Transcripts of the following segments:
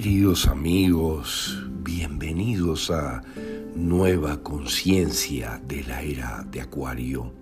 Queridos amigos, bienvenidos a Nueva Conciencia de la Era de Acuario.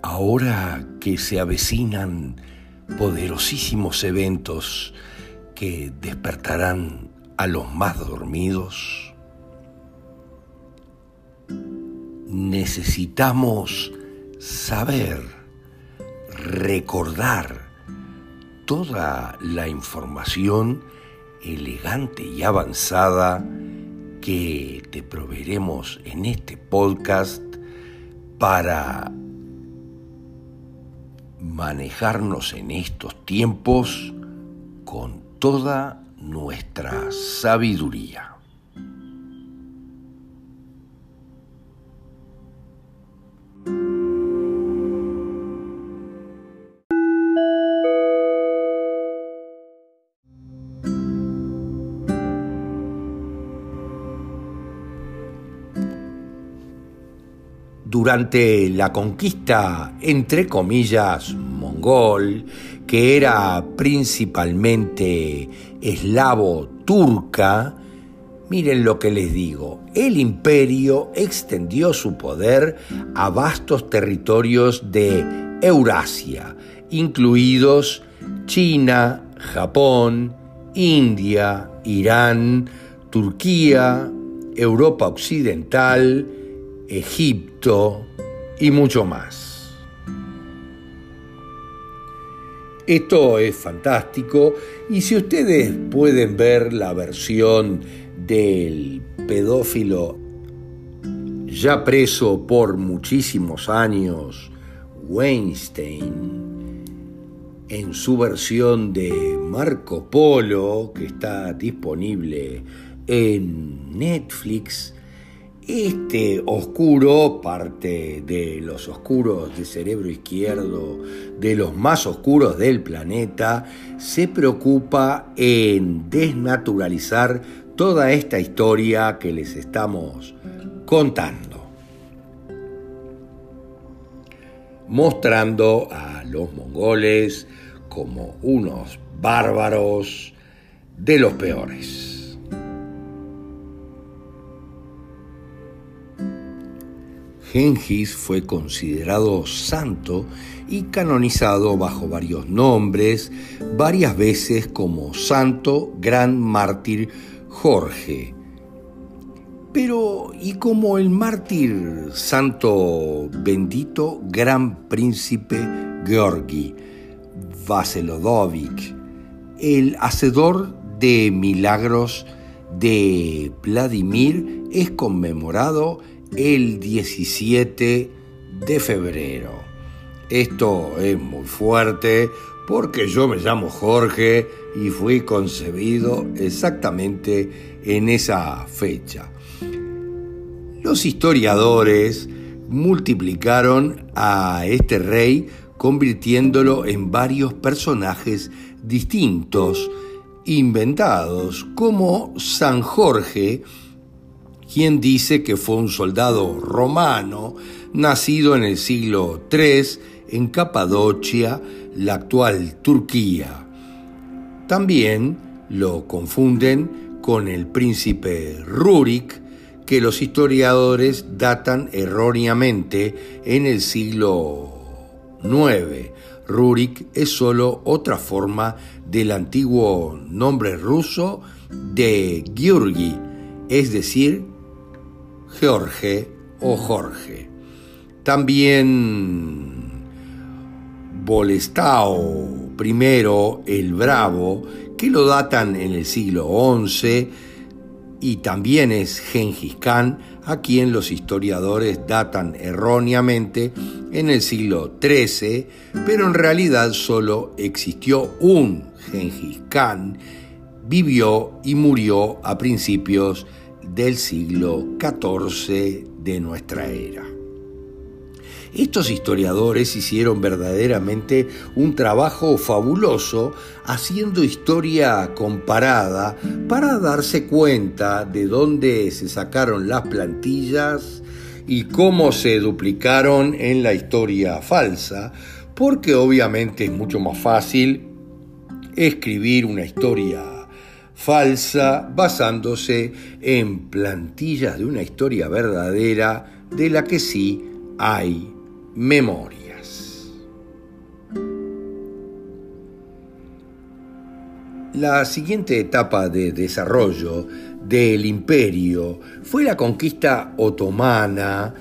Ahora que se avecinan poderosísimos eventos que despertarán a los más dormidos, necesitamos saber recordar toda la información elegante y avanzada que te proveeremos en este podcast para manejarnos en estos tiempos con toda nuestra sabiduría. Durante la conquista, entre comillas, mongol, que era principalmente eslavo-turca, miren lo que les digo, el imperio extendió su poder a vastos territorios de Eurasia, incluidos China, Japón, India, Irán, Turquía, Europa Occidental, Egipto y mucho más. Esto es fantástico y si ustedes pueden ver la versión del pedófilo ya preso por muchísimos años, Weinstein, en su versión de Marco Polo, que está disponible en Netflix, este oscuro, parte de los oscuros de cerebro izquierdo, de los más oscuros del planeta, se preocupa en desnaturalizar toda esta historia que les estamos contando. Mostrando a los mongoles como unos bárbaros de los peores. Gengis fue considerado santo y canonizado bajo varios nombres, varias veces como santo gran mártir Jorge. Pero, ¿y como el mártir santo bendito gran príncipe Georgi Vaselodovic, el hacedor de milagros de Vladimir, es conmemorado el 17 de febrero. Esto es muy fuerte porque yo me llamo Jorge y fui concebido exactamente en esa fecha. Los historiadores multiplicaron a este rey convirtiéndolo en varios personajes distintos, inventados, como San Jorge, quien dice que fue un soldado romano nacido en el siglo III en Capadocia, la actual Turquía. También lo confunden con el príncipe Rurik, que los historiadores datan erróneamente en el siglo IX. Rurik es solo otra forma del antiguo nombre ruso de Georgi, es decir, Jorge o Jorge. También Bolestao I el Bravo, que lo datan en el siglo XI, y también es Gengis Khan, a quien los historiadores datan erróneamente en el siglo XIII, pero en realidad solo existió un Gengis Khan, vivió y murió a principios del siglo XIV de nuestra era. Estos historiadores hicieron verdaderamente un trabajo fabuloso haciendo historia comparada para darse cuenta de dónde se sacaron las plantillas y cómo se duplicaron en la historia falsa, porque obviamente es mucho más fácil escribir una historia falsa basándose en plantillas de una historia verdadera de la que sí hay memorias. La siguiente etapa de desarrollo del imperio fue la conquista otomana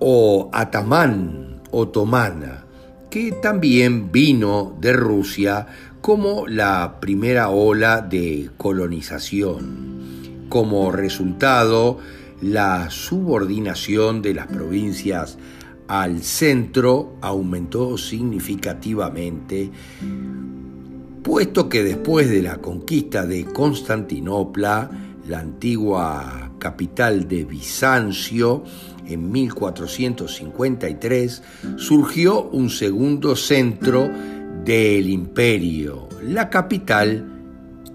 o atamán otomana, que también vino de Rusia como la primera ola de colonización. Como resultado, la subordinación de las provincias al centro aumentó significativamente, puesto que después de la conquista de Constantinopla, la antigua capital de Bizancio, en 1453, surgió un segundo centro del imperio, la capital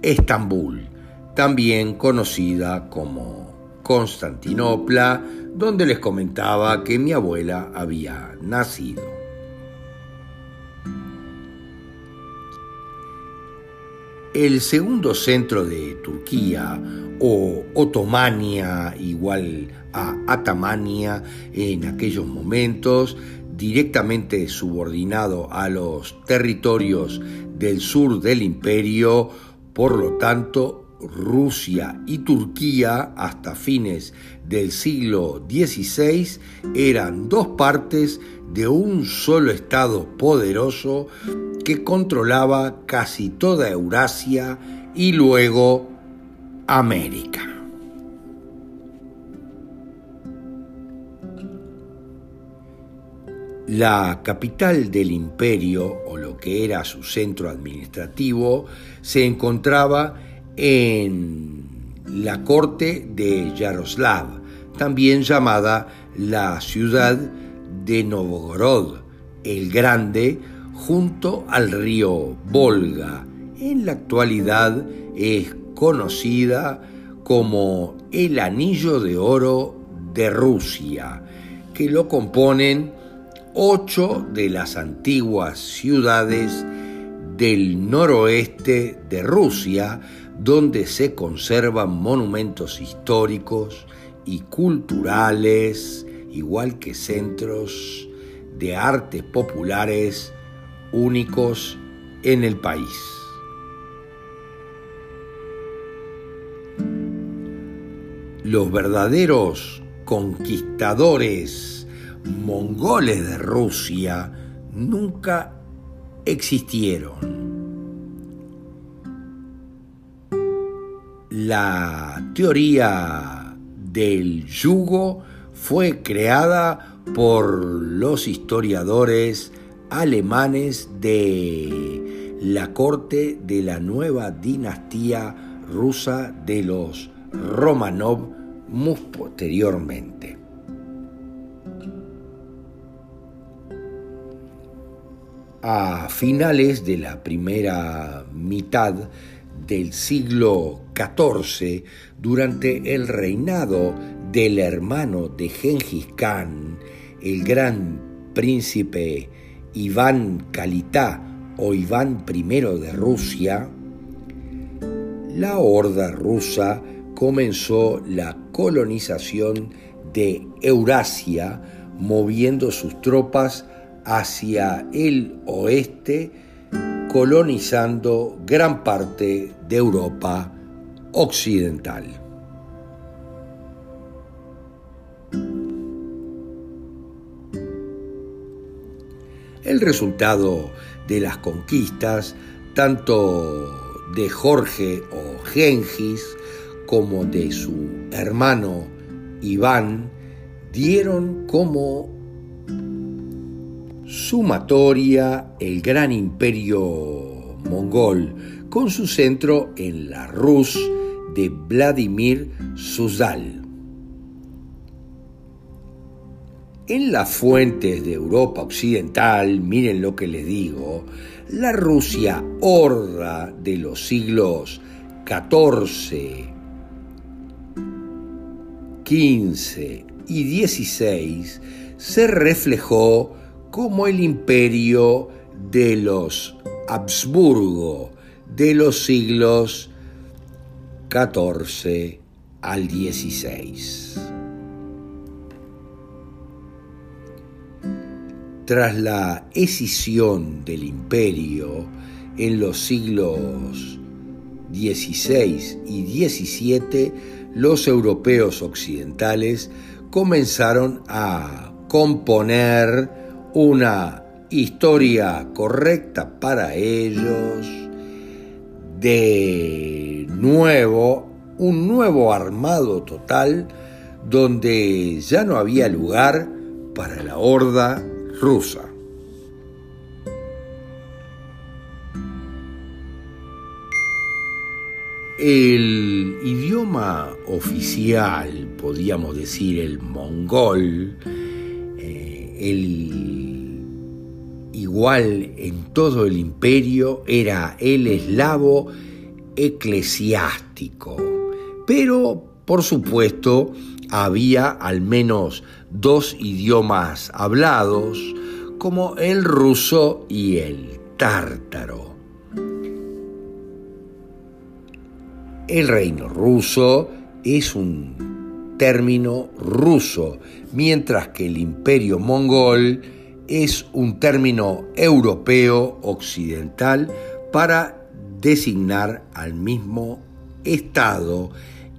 Estambul, también conocida como Constantinopla, donde les comentaba que mi abuela había nacido. El segundo centro de Turquía, o Otomania, igual a Atamania en aquellos momentos, directamente subordinado a los territorios del sur del imperio, por lo tanto Rusia y Turquía hasta fines del siglo XVI eran dos partes de un solo Estado poderoso que controlaba casi toda Eurasia y luego América. La capital del imperio, o lo que era su centro administrativo, se encontraba en la corte de Yaroslav, también llamada la ciudad de Novgorod, el Grande, junto al río Volga. En la actualidad es conocida como el Anillo de Oro de Rusia, que lo componen ocho de las antiguas ciudades del noroeste de Rusia, donde se conservan monumentos históricos y culturales, igual que centros de artes populares únicos en el país. Los verdaderos conquistadores mongoles de Rusia nunca existieron. La teoría del yugo fue creada por los historiadores alemanes de la corte de la nueva dinastía rusa de los Romanov muy posteriormente. A finales de la primera mitad del siglo XIV, durante el reinado del hermano de Gengis Khan, el gran príncipe Iván Kalitá o Iván I de Rusia, la horda rusa comenzó la colonización de Eurasia, moviendo sus tropas hacia el oeste, colonizando gran parte de Europa occidental. El resultado de las conquistas, tanto de Jorge o Gengis como de su hermano Iván, dieron como sumatoria el gran imperio mongol, con su centro en la Rus de Vladimir Suzdal. En las fuentes de Europa Occidental, miren lo que les digo, la Rusia horda de los siglos XIV, XV y XVI se reflejó como el imperio de los Habsburgo de los siglos XIV al XVI. Tras la escisión del imperio en los siglos XVI y XVII, los europeos occidentales comenzaron a componer una historia correcta para ellos, de nuevo, un nuevo armado total donde ya no había lugar para la horda rusa. El idioma oficial, podríamos decir el mongol, el igual en todo el imperio era el eslavo eclesiástico, pero por supuesto había al menos dos idiomas hablados, como el ruso y el tártaro. El reino ruso es un término ruso, mientras que el imperio mongol es un término europeo occidental para designar al mismo Estado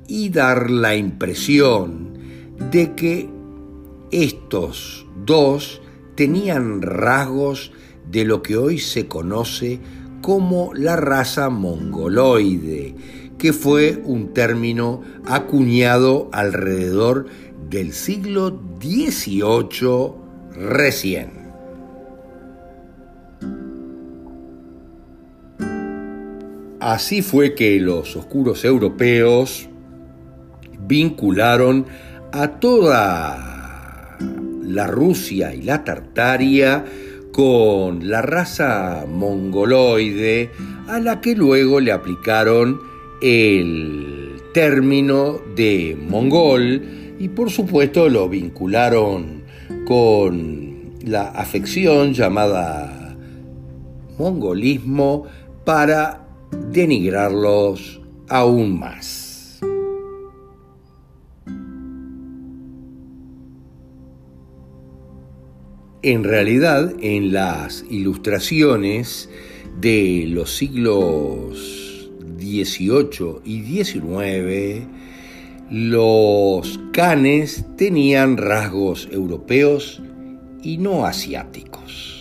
y dar la impresión de que estos dos tenían rasgos de lo que hoy se conoce como la raza mongoloide, que fue un término acuñado alrededor del siglo XVIII recién. Así fue que los oscuros europeos vincularon a toda la Rusia y la Tartaria con la raza mongoloide a la que luego le aplicaron el término de mongol y por supuesto lo vincularon con la afección llamada mongolismo para denigrarlos aún más. En realidad, en las ilustraciones de los siglos 18 y 19, los canes tenían rasgos europeos y no asiáticos.